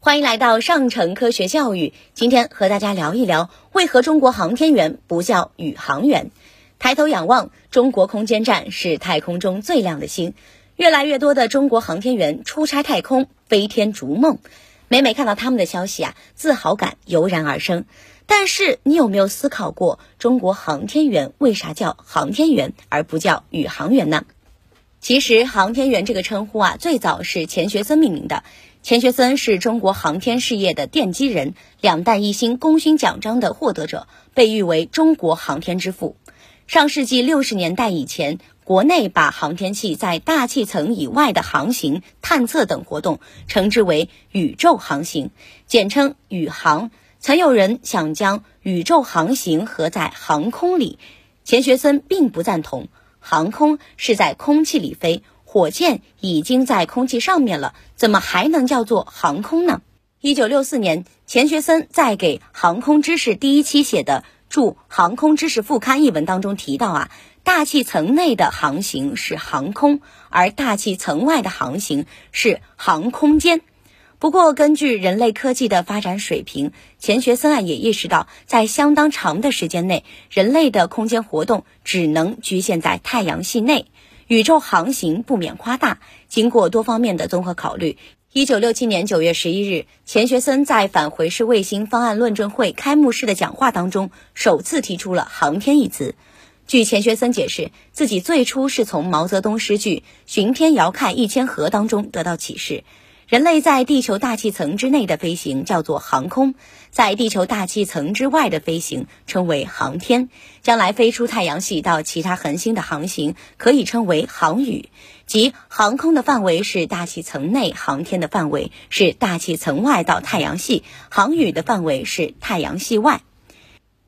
欢迎来到上城科学教育。今天和大家聊一聊，为何中国航天员不叫宇航员？抬头仰望，中国空间站是太空中最亮的星。越来越多的中国航天员出差太空，飞天逐梦。每每看到他们的消息啊，自豪感油然而生。但是，你有没有思考过，中国航天员为啥叫航天员而不叫宇航员呢？其实，航天员这个称呼啊，最早是钱学森命名的。钱学森是中国航天事业的奠基人，两弹一星功勋奖章的获得者，被誉为中国航天之父。上世纪六十年代以前，国内把航天器在大气层以外的航行、探测等活动称之为宇宙航行，简称宇航。曾有人想将宇宙航行合在航空里，钱学森并不赞同。航空是在空气里飞。火箭已经在空气上面了，怎么还能叫做航空呢？一九六四年，钱学森在给《航空知识》第一期写的《注航空知识副刊》一文当中提到啊，大气层内的航行是航空，而大气层外的航行是航空间。不过，根据人类科技的发展水平，钱学森啊也意识到，在相当长的时间内，人类的空间活动只能局限在太阳系内。宇宙航行不免夸大。经过多方面的综合考虑，一九六七年九月十一日，钱学森在返回式卫星方案论证会开幕式的讲话当中，首次提出了“航天”一词。据钱学森解释，自己最初是从毛泽东诗句《巡天遥看一千河》当中得到启示。人类在地球大气层之内的飞行叫做航空，在地球大气层之外的飞行称为航天。将来飞出太阳系到其他恒星的航行可以称为航宇，即航空的范围是大气层内，航天的范围是大气层外到太阳系，航宇的范围是太阳系外。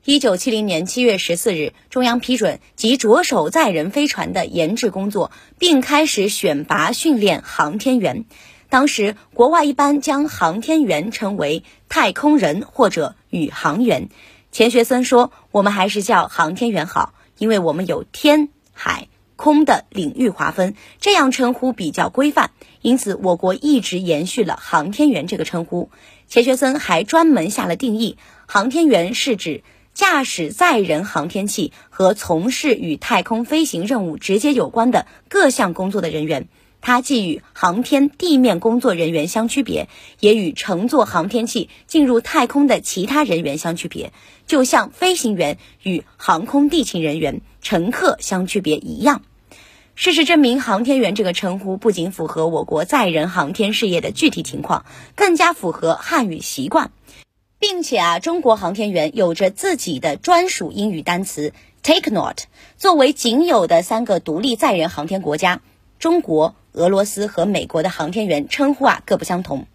一九七零年七月十四日，中央批准即着手载人飞船的研制工作，并开始选拔训练航天员。当时，国外一般将航天员称为太空人或者宇航员。钱学森说：“我们还是叫航天员好，因为我们有天、海、空的领域划分，这样称呼比较规范。因此，我国一直延续了航天员这个称呼。”钱学森还专门下了定义：航天员是指驾驶载人航天器和从事与太空飞行任务直接有关的各项工作的人员。它既与航天地面工作人员相区别，也与乘坐航天器进入太空的其他人员相区别，就像飞行员与航空地勤人员、乘客相区别一样。事实证明，航天员这个称呼不仅符合我国载人航天事业的具体情况，更加符合汉语习惯，并且啊，中国航天员有着自己的专属英语单词 “takeonaut”。作为仅有的三个独立载人航天国家，中国。俄罗斯和美国的航天员称呼啊各不相同。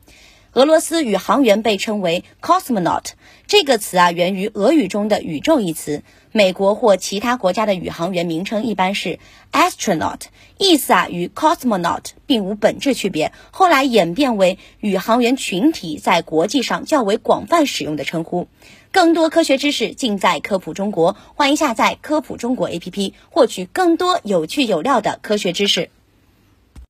俄罗斯宇航员被称为 cosmonaut，这个词啊源于俄语中的宇宙一词。美国或其他国家的宇航员名称一般是 astronaut，意思啊与 cosmonaut 并无本质区别。后来演变为宇航员群体在国际上较为广泛使用的称呼。更多科学知识尽在科普中国，欢迎下载科普中国 APP，获取更多有趣有料的科学知识。